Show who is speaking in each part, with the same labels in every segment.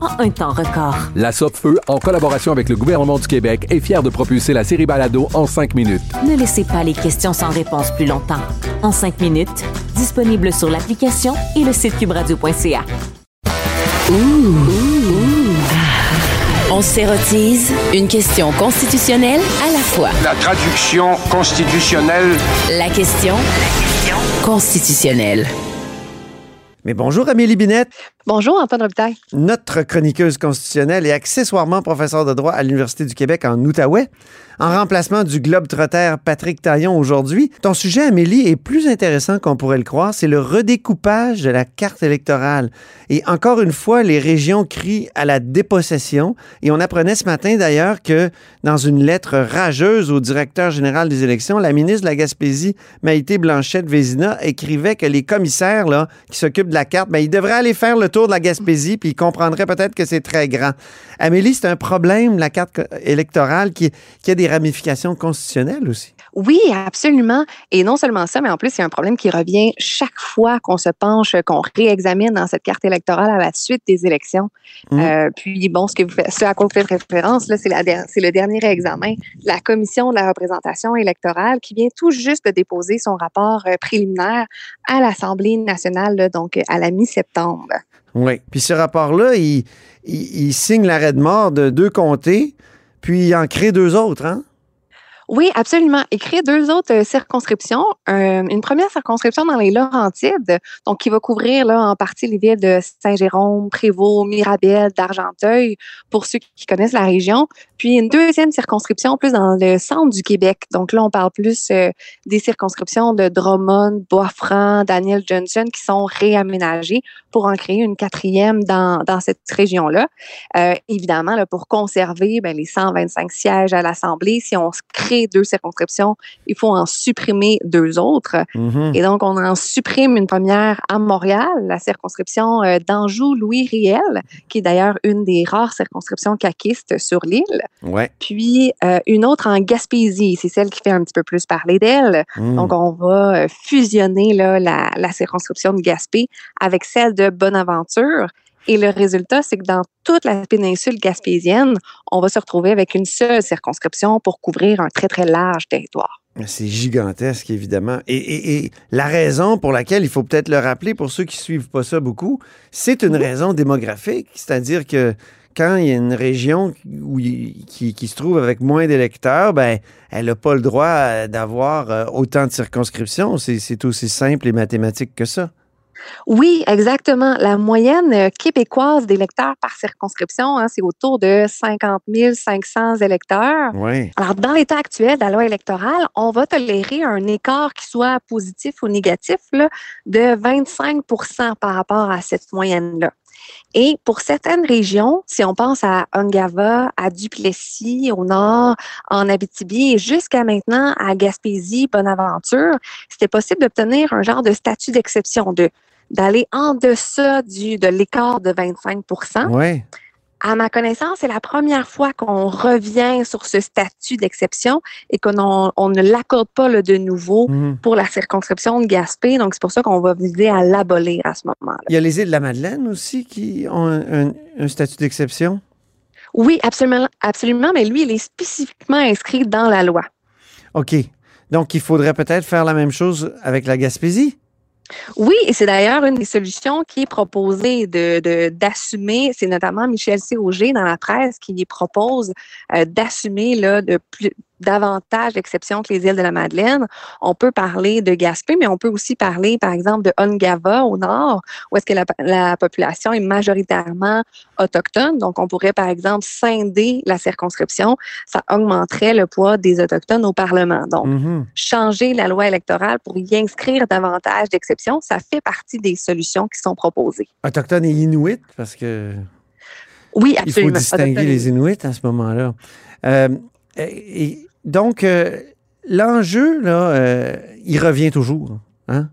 Speaker 1: en un temps record.
Speaker 2: La Feu, en collaboration avec le gouvernement du Québec, est fière de propulser la série Balado en 5 minutes.
Speaker 1: Ne laissez pas les questions sans réponse plus longtemps. En 5 minutes, disponible sur l'application et le site cubradio.ca.
Speaker 3: On s'érotise une question constitutionnelle à la fois.
Speaker 4: La traduction constitutionnelle.
Speaker 3: La question constitutionnelle.
Speaker 5: Mais bonjour Amélie Binette.
Speaker 6: Bonjour Antoine Robitaille.
Speaker 5: Notre chroniqueuse constitutionnelle et accessoirement professeure de droit à l'Université du Québec en Outaouais, en remplacement du globe-trotter Patrick Taillon aujourd'hui. Ton sujet, Amélie, est plus intéressant qu'on pourrait le croire. C'est le redécoupage de la carte électorale. Et encore une fois, les régions crient à la dépossession. Et on apprenait ce matin d'ailleurs que dans une lettre rageuse au directeur général des élections, la ministre de la Gaspésie, Maïté Blanchette-Vézina, écrivait que les commissaires là, qui s'occupent de la carte, ben, ils devraient aller faire le tour de la Gaspésie, puis ils comprendraient peut-être que c'est très grand. Amélie, c'est un problème, la carte électorale, qui, a des ramifications constitutionnelles aussi.
Speaker 6: Oui, absolument. Et non seulement ça, mais en plus, il y a un problème qui revient chaque fois qu'on se penche, qu'on réexamine dans cette carte électorale à la suite des élections. Mmh. Euh, puis, bon, ce, que vous faites, ce à quoi vous faites référence, c'est, le dernier examen de la Commission de la représentation électorale qui vient tout juste de déposer son rapport euh, préliminaire à l'Assemblée nationale, donc à la mi-septembre.
Speaker 5: Oui. Puis ce rapport-là, il, il, il signe l'arrêt de mort de deux comtés, puis il en crée deux autres, hein?
Speaker 6: Oui, absolument. Et créer deux autres euh, circonscriptions. une première circonscription dans les Laurentides, donc qui va couvrir là, en partie les villes de Saint-Jérôme, Prévost, Mirabel, d'Argenteuil, pour ceux qui connaissent la région. Puis une deuxième circonscription plus dans le centre du Québec. Donc là, on parle plus euh, des circonscriptions de Drummond, Boisfranc, Daniel Johnson qui sont réaménagées pour en créer une quatrième dans, cette région-là. Euh, évidemment, là, pour conserver ben, les 125 sièges à l'Assemblée, si on crée deux circonscriptions, il faut en supprimer deux autres.
Speaker 5: Mhm.
Speaker 6: Et donc, on en supprime une première à Montréal, la circonscription euh, d'Anjou-Louis-Riel, qui est d'ailleurs une des rares circonscriptions caquistes sur l'île.
Speaker 5: Ouais.
Speaker 6: Puis, euh, une autre en Gaspésie, c'est celle qui fait un petit peu plus parler d'elle.
Speaker 5: Mhm.
Speaker 6: Donc, on va euh, fusionner là, la, la circonscription de Gaspé avec celle de Bonaventure. Et le résultat, c'est que dans toute la péninsule gaspésienne, on va se retrouver avec une seule circonscription pour couvrir un très, très large territoire.
Speaker 5: C'est gigantesque, évidemment. Et, la raison pour laquelle il faut peut-être le rappeler pour ceux qui ne suivent pas ça beaucoup, c'est une raison démographique. C'est-à-dire que quand il y a une région qui, qui, se trouve avec moins d'électeurs, ben, elle n'a pas le droit d'avoir euh, autant de circonscriptions. C'est aussi simple et mathématique que ça.
Speaker 6: Oui, exactement. La moyenne euh, québécoise d'électeurs par circonscription, hein, c'est autour de 50 500 électeurs.
Speaker 5: Oui.
Speaker 6: Alors, dans l'état actuel de la loi électorale, on va tolérer un écart qui soit positif ou négatif là, de 25% par rapport à cette moyenne-là. Et pour certaines régions, si on pense à Ungava, à Duplessis, au nord, en Abitibi et jusqu'à maintenant à Gaspésie, Bonaventure, c'était possible d'obtenir un genre de statut d'exception, de d'aller en deçà du, de l'écart de 25
Speaker 5: Oui.
Speaker 6: À ma connaissance, c'est la première fois qu'on revient sur ce statut d'exception et qu'on on ne l'accorde pas le de nouveau
Speaker 5: Mhm.
Speaker 6: pour la circonscription de Gaspé. Donc, c'est pour ça qu'on va viser à l'abolir à ce moment-là.
Speaker 5: Il y a les îles de la Madeleine aussi qui ont un, un- un statut d'exception?
Speaker 6: Oui, absolument, absolument, mais lui, il est spécifiquement inscrit dans la loi.
Speaker 5: OK. Donc, il faudrait peut-être faire la même chose avec la Gaspésie?
Speaker 6: Oui, et c'est d'ailleurs une des solutions qui est proposée d'assumer, c'est notamment Michel Auger dans la presse qui propose euh, d'assumer de plus, davantage d'exceptions que les îles de la Madeleine. On peut parler de Gaspé, mais on peut aussi parler, par exemple, de Ongava au nord, où est-ce que la, la population est majoritairement autochtone. Donc, on pourrait, par exemple, scinder la circonscription. Ça augmenterait le poids des Autochtones au Parlement. Donc,
Speaker 5: Mhm.
Speaker 6: changer la loi électorale pour y inscrire davantage d'exceptions, ça fait partie des solutions qui sont proposées.
Speaker 5: Autochtones et Inuits, parce que
Speaker 6: Oui,
Speaker 5: il faut
Speaker 6: absolument.
Speaker 5: distinguer les Inuits à ce moment-là. Euh, et donc, euh, l'enjeu, là, euh, il revient toujours. Hein?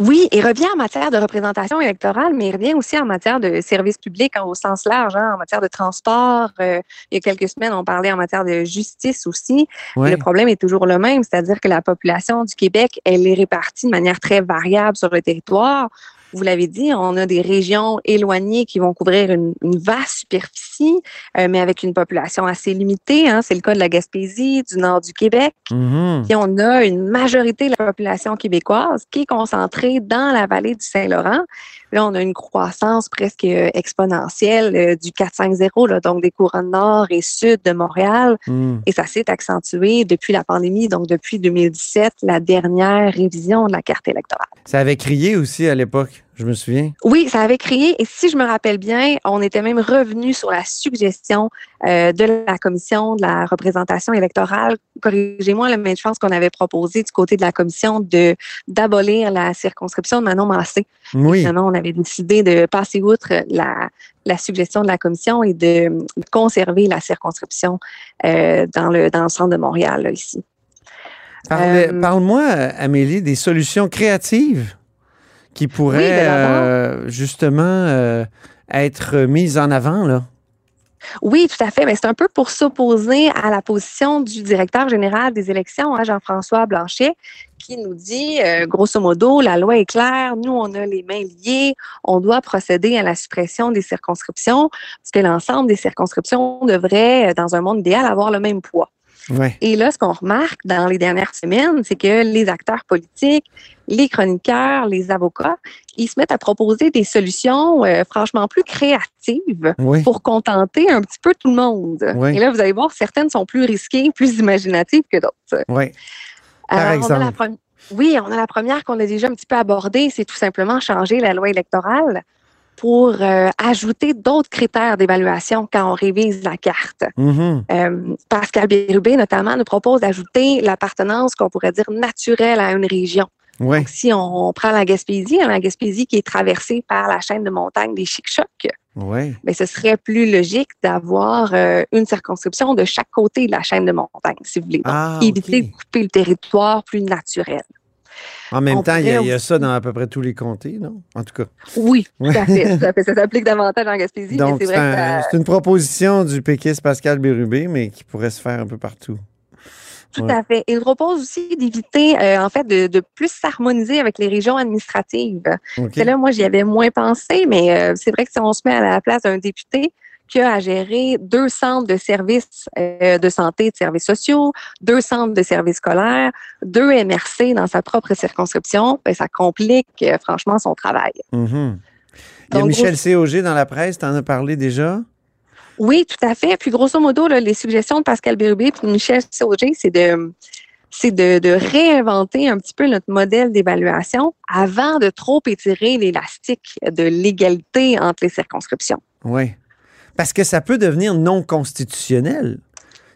Speaker 6: Oui, il revient en matière de représentation électorale, mais il revient aussi en matière de services publics hein, au sens large, hein, en matière de transport. Euh, il y a quelques semaines, on parlait en matière de justice aussi.
Speaker 5: Ouais.
Speaker 6: Le problème est toujours le même, c'est-à-dire que la population du Québec, elle est répartie de manière très variable sur le territoire. Vous l'avez dit, on a des régions éloignées qui vont couvrir une, une vaste superficie, euh, mais avec une population assez limitée. Hein. C'est le cas de la Gaspésie, du nord du Québec.
Speaker 5: Mhm.
Speaker 6: Puis on a une majorité de la population québécoise qui est concentrée dans la vallée du Saint-Laurent. Là, on a une croissance presque euh, exponentielle euh, du 4-5-0, là, donc des couronnes nord et sud de Montréal.
Speaker 5: Mhm.
Speaker 6: Et ça s'est accentué depuis la pandémie, donc depuis 2017, la dernière révision de la carte électorale.
Speaker 5: Ça avait crié aussi à l'époque, je me souviens.
Speaker 6: Oui, ça avait crié. Et si je me rappelle bien, on était même revenu sur la suggestion euh, de la commission de la représentation électorale. Corrigez-moi, mais je pense qu'on avait proposé du côté de la commission de d'abolir la circonscription de Manon Massé.
Speaker 5: Oui.
Speaker 6: Finalement, on avait décidé de passer outre la, la suggestion de la commission et de, conserver la circonscription euh, dans le dans le centre de Montréal là, ici. Euh,
Speaker 5: Parle-moi, Amélie, des solutions créatives qui
Speaker 6: Oui, de l'avant.
Speaker 5: euh, justement euh, être mises en avant. Là.
Speaker 6: Oui, tout à fait. Mais c'est un peu pour s'opposer à la position du directeur général des élections, hein, Jean-François Blanchet, qui nous dit, euh, grosso modo, la loi est claire, nous, on a les mains liées, on doit procéder à la suppression des circonscriptions, parce que l'ensemble des circonscriptions devrait, dans un monde idéal, avoir le même poids.
Speaker 5: Ouais.
Speaker 6: Et là, ce qu'on remarque dans les dernières semaines, c'est que les acteurs politiques, les chroniqueurs, les avocats, ils se mettent à proposer des solutions euh, franchement plus créatives
Speaker 5: Oui.
Speaker 6: pour contenter un petit peu tout le monde.
Speaker 5: Oui.
Speaker 6: Et là, vous allez voir, certaines sont plus risquées, plus imaginatives que d'autres.
Speaker 5: Oui. Par
Speaker 6: Alors, on a
Speaker 5: exemple.
Speaker 6: la Oui, on a la première qu'on a déjà un petit peu abordée, c'est tout simplement changer la loi électorale pour euh, ajouter d'autres critères d'évaluation quand on révise la carte.
Speaker 5: Mhm.
Speaker 6: Euh, Pascal Bérubé, notamment, nous propose d'ajouter l'appartenance qu'on pourrait dire naturelle à une région. Donc, si on prend la Gaspésie, hein, la Gaspésie qui est traversée par la chaîne de montagne des Chic-Chocs, mais ce serait plus logique d'avoir euh, une circonscription de chaque côté de la chaîne de montagne, si vous voulez. Donc,
Speaker 5: Ah,
Speaker 6: éviter de couper le territoire plus naturel.
Speaker 5: En même
Speaker 6: On
Speaker 5: temps, il y, a, y ça dans à peu près tous les comtés, non? En tout cas.
Speaker 6: Oui, tout à fait. tout à fait. Ça s'applique davantage en Gaspésie,
Speaker 5: Donc,
Speaker 6: c'est
Speaker 5: un-
Speaker 6: ça-
Speaker 5: une proposition du péquiste Pascal Bérubé, mais qui pourrait se faire un peu partout.
Speaker 6: Tout
Speaker 5: Ouais.
Speaker 6: à fait. Il propose aussi d'éviter, euh, en fait, de, de plus s'harmoniser avec les régions administratives. C'est là, moi, j'y avais moins pensé, mais euh, c'est vrai que si on se met à la place d'un député qui a à gérer deux centres de services euh, de santé et de services sociaux, deux centres de services scolaires, deux MRC dans sa propre circonscription, ben, ça complique euh, franchement son travail.
Speaker 5: Mhm. Il y a
Speaker 6: Donc,
Speaker 5: Michel Cauger dans la presse, t'en as parlé déjà?
Speaker 6: Oui, tout à fait. Puis grosso modo, là, les suggestions de Pascal Bérubé et de Michel Sauger, c'est de c'est de, de réinventer un petit peu notre modèle d'évaluation avant de trop étirer l'élastique de l'égalité entre les circonscriptions.
Speaker 5: Oui. Parce que ça peut devenir non constitutionnel.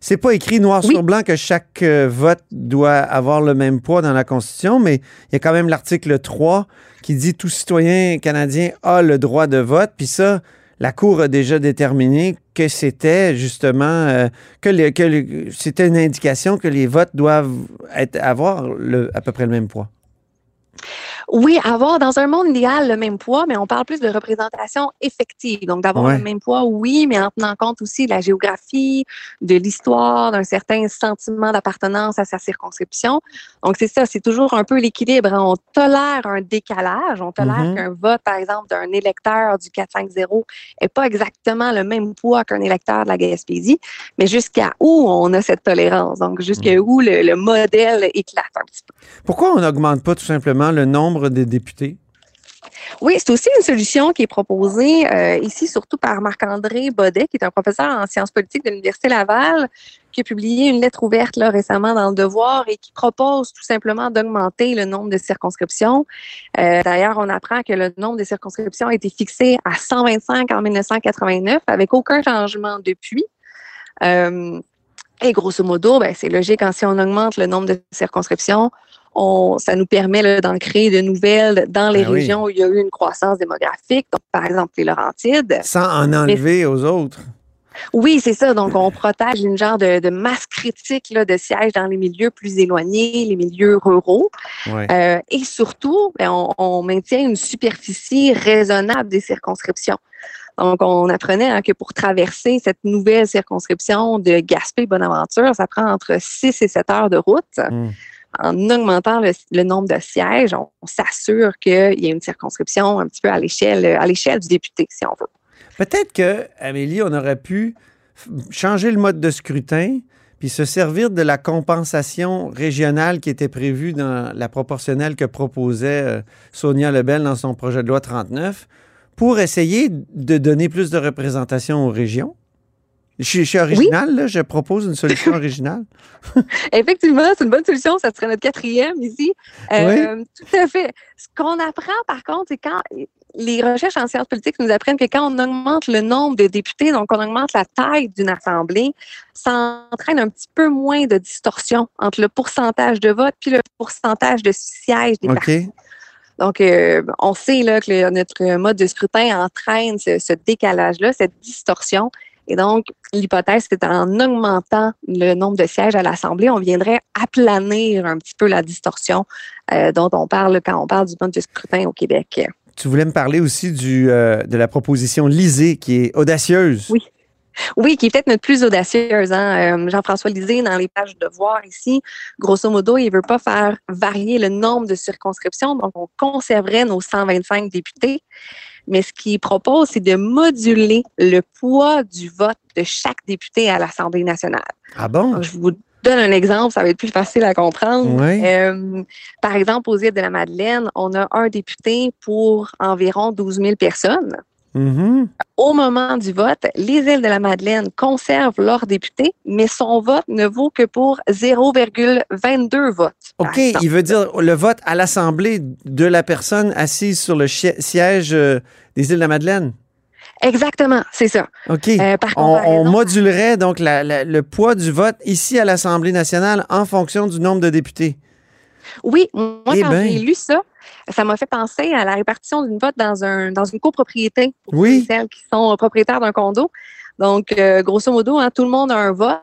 Speaker 5: C'est pas écrit noir
Speaker 6: Oui.
Speaker 5: sur blanc que chaque euh, vote doit avoir le même poids dans la Constitution, mais il y a quand même l'article 3 qui dit tout citoyen canadien a le droit de vote. Puis ça, la Cour a déjà déterminé que c'était justement euh, que, les- que les- c'était une indication que les votes doivent être, avoir le- à peu près le même poids.
Speaker 6: Oui, avoir dans un monde idéal le même poids, mais on parle plus de représentation effective. Donc, d'avoir
Speaker 5: Ouais.
Speaker 6: le même poids, oui, mais en tenant compte aussi de la géographie, de l'histoire, d'un certain sentiment d'appartenance à sa circonscription. Donc, c'est ça, c'est toujours un peu l'équilibre. On tolère un décalage, on tolère
Speaker 5: Mhm.
Speaker 6: qu'un vote, par exemple, d'un électeur du 4-5-0 n'est pas exactement le même poids qu'un électeur de la Gaspésie, mais jusqu'à où on a cette tolérance? Donc, jusqu'à où le, le modèle éclate un petit peu.
Speaker 5: Pourquoi on n'augmente pas tout simplement le nombre nombre de députés?
Speaker 6: Oui, c'est aussi une solution qui est proposée euh, ici, surtout par Marc-André Baudet, qui est un professeur en sciences politiques de l'Université Laval, qui a publié une lettre ouverte là, récemment dans le Devoir et qui propose tout simplement d'augmenter le nombre de circonscriptions. Euh, D'ailleurs, on apprend que le nombre de circonscriptions a été fixé à 125 en 1989, avec aucun changement depuis. Euh, et grosso modo, ben, c'est logique, hein, si on augmente le nombre de circonscriptions, on, ça nous permet d'en créer de nouvelles dans les
Speaker 5: Ben oui.
Speaker 6: régions où il y a eu une croissance démographique, donc par exemple les Laurentides.
Speaker 5: Sans en enlever aux autres.
Speaker 6: Oui, c'est ça. Donc, on protège une genre de, de masse critique là, de sièges dans les milieux plus éloignés, les milieux ruraux.
Speaker 5: Ouais.
Speaker 6: Euh, et surtout, ben, on, on maintient une superficie raisonnable des circonscriptions. Donc, on apprenait hein, que pour traverser cette nouvelle circonscription de Gaspé-Bonaventure, ça prend entre 6 et 7 heures de route.
Speaker 5: Mm.
Speaker 6: En augmentant le, nombre de sièges, on, s'assure qu'il y a une circonscription un petit peu à l'échelle à l'échelle du député, si on veut.
Speaker 5: Peut-être que, Amélie, on aurait pu changer le mode de scrutin puis se servir de la compensation régionale qui était prévue dans la proportionnelle que proposait euh, Sonia Lebel dans son projet de loi 39 pour essayer de donner plus de représentation aux régions. Je, suis- je suis original, là, je propose une solution originale.
Speaker 6: Effectivement, c'est une bonne solution. Ça serait notre quatrième ici. Euh, Tout à fait. Ce qu'on apprend, par contre, c'est quand les recherches en sciences politiques nous apprennent que quand on augmente le nombre de députés, donc on augmente la taille d'une assemblée, ça entraîne un petit peu moins de distorsion entre le pourcentage de vote puis le pourcentage de sièges des
Speaker 5: OK.
Speaker 6: partis. Donc, euh, on sait là, que le- notre mode de scrutin entraîne ce, ce décalage-là, cette distorsion. Et donc, l'hypothèse, c'est en augmentant le nombre de sièges à l'Assemblée, on viendrait aplanir un petit peu la distorsion euh, dont on parle quand on parle du mode de scrutin au Québec.
Speaker 5: Tu voulais me parler aussi du, euh, de la proposition Lisée qui est audacieuse.
Speaker 6: Oui. Oui, qui est peut-être notre plus audacieuse. Hein? Euh, Jean-François Lisée, dans les pages de voir ici, grosso modo, il ne veut pas faire varier le nombre de circonscriptions, donc on conserverait nos 125 députés. Mais ce qu'il propose, c'est de moduler le poids du vote de chaque député à l'Assemblée nationale.
Speaker 5: Ah bon?
Speaker 6: Donc, je vous donne un exemple, ça va être plus facile à comprendre.
Speaker 5: Oui.
Speaker 6: Euh, par exemple, aux îles de la Madeleine, on a un député pour environ 12 000 personnes.
Speaker 5: Mhm.
Speaker 6: Au moment du vote, les îles de la Madeleine conservent leur député, mais son vote ne vaut que pour 0,22 votes.
Speaker 5: OK,
Speaker 6: exemple.
Speaker 5: il veut dire le vote à l'Assemblée de la personne assise sur le siège euh, des îles de la Madeleine.
Speaker 6: Exactement, c'est ça.
Speaker 5: OK.
Speaker 6: Euh, par
Speaker 5: on, on modulerait donc la- la- le poids du vote ici à l'Assemblée nationale en fonction du nombre de députés.
Speaker 6: Oui, moi,
Speaker 5: Eh
Speaker 6: quand
Speaker 5: ben.
Speaker 6: j'ai lu ça, ça m'a fait penser à la répartition d'une vote dans, un, dans une copropriété pour
Speaker 5: Oui.
Speaker 6: celles qui sont propriétaires d'un condo. Donc, euh, grosso modo, hein, tout le monde a un vote,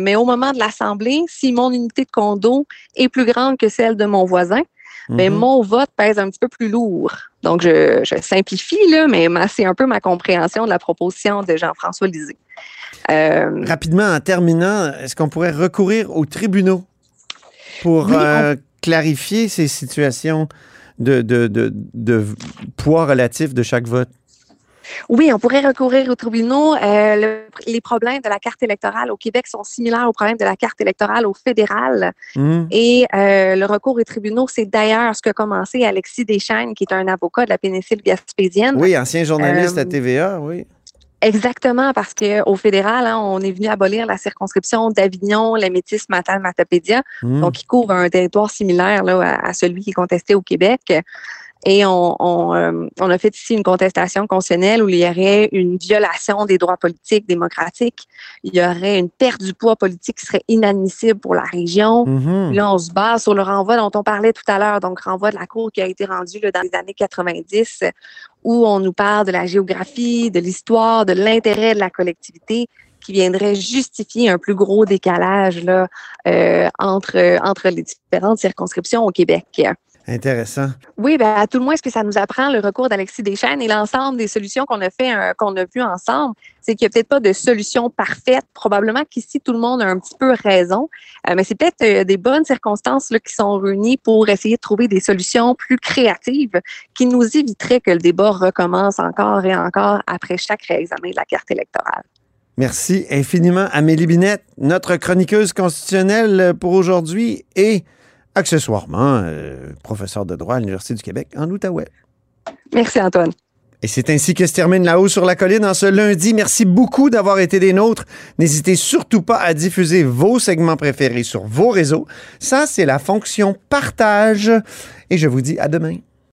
Speaker 6: mais au moment de l'Assemblée, si mon unité de condo est plus grande que celle de mon voisin, ben,
Speaker 5: Mhm.
Speaker 6: mon vote pèse un petit peu plus lourd. Donc, je, je simplifie, là, mais ma- c'est un peu ma compréhension de la proposition de Jean-François Lisée. Euh,
Speaker 5: Rapidement, en terminant, est-ce qu'on pourrait recourir aux tribunaux pour
Speaker 6: Oui, on-
Speaker 5: euh, clarifier ces situations de, de, de, de poids relatif de chaque vote?
Speaker 6: Oui, on pourrait recourir aux tribunaux. Euh, le- les problèmes de la carte électorale au Québec sont similaires aux problèmes de la carte électorale au fédéral.
Speaker 5: Mhm.
Speaker 6: Et euh, le recours aux tribunaux, c'est d'ailleurs ce qu'a commencé Alexis Deschaines, qui est un avocat de la péninsule gaspésienne.
Speaker 5: Oui, ancien journaliste
Speaker 6: Euh,
Speaker 5: à TVA, oui.
Speaker 6: Exactement, parce qu'au fédéral, hein, on est venu abolir la circonscription d'Avignon, la métis matal matapédia
Speaker 5: Mhm.
Speaker 6: donc qui couvre un territoire similaire là, à, à celui qui est contesté au Québec. Et on, on, euh, on a fait ici une contestation constitutionnelle où il y aurait une violation des droits politiques démocratiques. Il y aurait une perte du poids politique qui serait inadmissible pour la région.
Speaker 5: Mhm.
Speaker 6: Là, on se base sur le renvoi dont on parlait tout à l'heure, donc renvoi de la Cour qui a été rendu là, dans les années 90, où on nous parle de la géographie, de l'histoire, de l'intérêt de la collectivité qui viendrait justifier un plus gros décalage là, euh, entre, entre les différentes circonscriptions au Québec.
Speaker 5: Intéressant.
Speaker 6: Oui, ben, à tout le moins, ce que ça nous apprend, le recours d'Alexis Deschaines et l'ensemble des solutions qu'on a fait, euh, qu'on a vues ensemble, c'est qu'il n'y a peut-être pas de solution parfaite. Probablement qu'ici, tout le monde a un petit peu raison, Euh, mais c'est peut-être euh, des bonnes circonstances là, qui sont réunies pour essayer de trouver des solutions plus créatives qui nous éviteraient que le débat recommence encore et encore après chaque réexamen de la carte électorale.
Speaker 5: Merci infiniment, Amélie Binette, notre chroniqueuse constitutionnelle pour aujourd'hui et accessoirement euh, professeur de droit à l'Université du Québec en Outaouais.
Speaker 6: Merci, Antoine.
Speaker 5: Et c'est ainsi que se termine La Haut sur la Colline en ce lundi. Merci beaucoup d'avoir été des nôtres. N'hésitez surtout pas à diffuser vos segments préférés sur vos réseaux. Ça, c'est la fonction partage. Et je vous dis à demain.